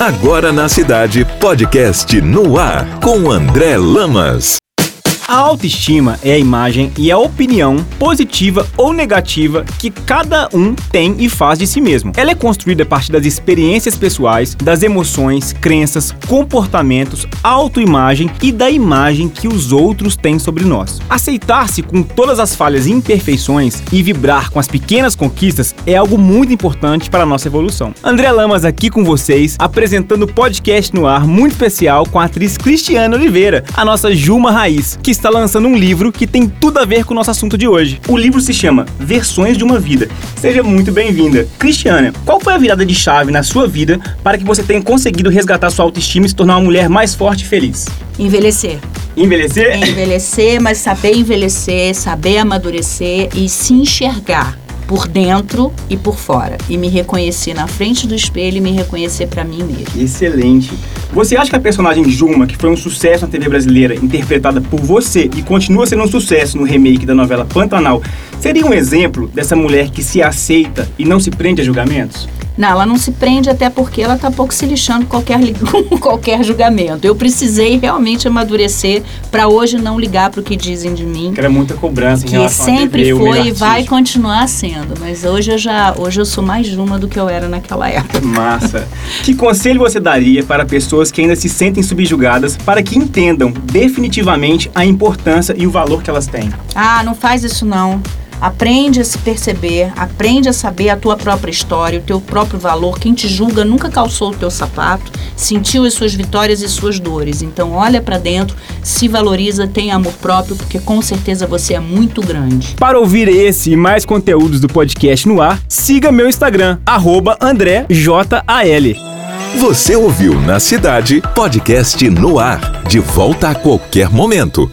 Agora na cidade, podcast no ar com André Lamas. A autoestima é a imagem e a opinião positiva ou negativa que cada um tem e faz de si mesmo. Ela é construída a partir das experiências pessoais, das emoções, crenças, comportamentos, autoimagem e da imagem que os outros têm sobre nós. Aceitar-se com todas as falhas e imperfeições e vibrar com as pequenas conquistas é algo muito importante para a nossa evolução. André Lamas aqui com vocês, apresentando o podcast no ar muito especial com a atriz Cristiana Oliveira, a nossa Juma Raiz, que está lançando um livro que tem tudo a ver com o nosso assunto de hoje. O livro se chama Versões de uma Vida. Seja muito bem-vinda. Cristiana, qual foi a virada de chave na sua vida para que você tenha conseguido resgatar sua autoestima e se tornar uma mulher mais forte e feliz? Envelhecer. Envelhecer? Envelhecer, mas saber envelhecer, saber amadurecer e se enxergar por dentro e por fora. E me reconhecer na frente do espelho e me reconhecer para mim mesmo. Excelente. Você acha que a personagem Juma, que foi um sucesso na TV brasileira, interpretada por você e continua sendo um sucesso no remake da novela Pantanal, seria um exemplo dessa mulher que se aceita e não se prende a julgamentos? Não, ela não se prende até porque ela tá pouco se lixando com qualquer, qualquer julgamento. Eu precisei realmente amadurecer para hoje não ligar para o que dizem de mim. Que era muita cobrança em que relação sempre TV, foi e vai continuar sendo. Mas hoje eu já hoje eu sou mais Juma do que eu era naquela época. Massa. Que conselho você daria para pessoas que ainda se sentem subjugadas para que entendam definitivamente a importância e o valor que elas têm? Ah, não faz isso não. Aprende a se perceber, aprende a saber a tua própria história, o teu próprio valor. Quem te julga nunca calçou o teu sapato, sentiu as suas vitórias e suas dores. Então olha pra dentro, se valoriza, tem amor próprio, porque com certeza você é muito grande. Para ouvir esse e mais conteúdos do podcast no ar, siga meu Instagram, arroba AndréJAL. Você ouviu na cidade, podcast no ar. De volta a qualquer momento.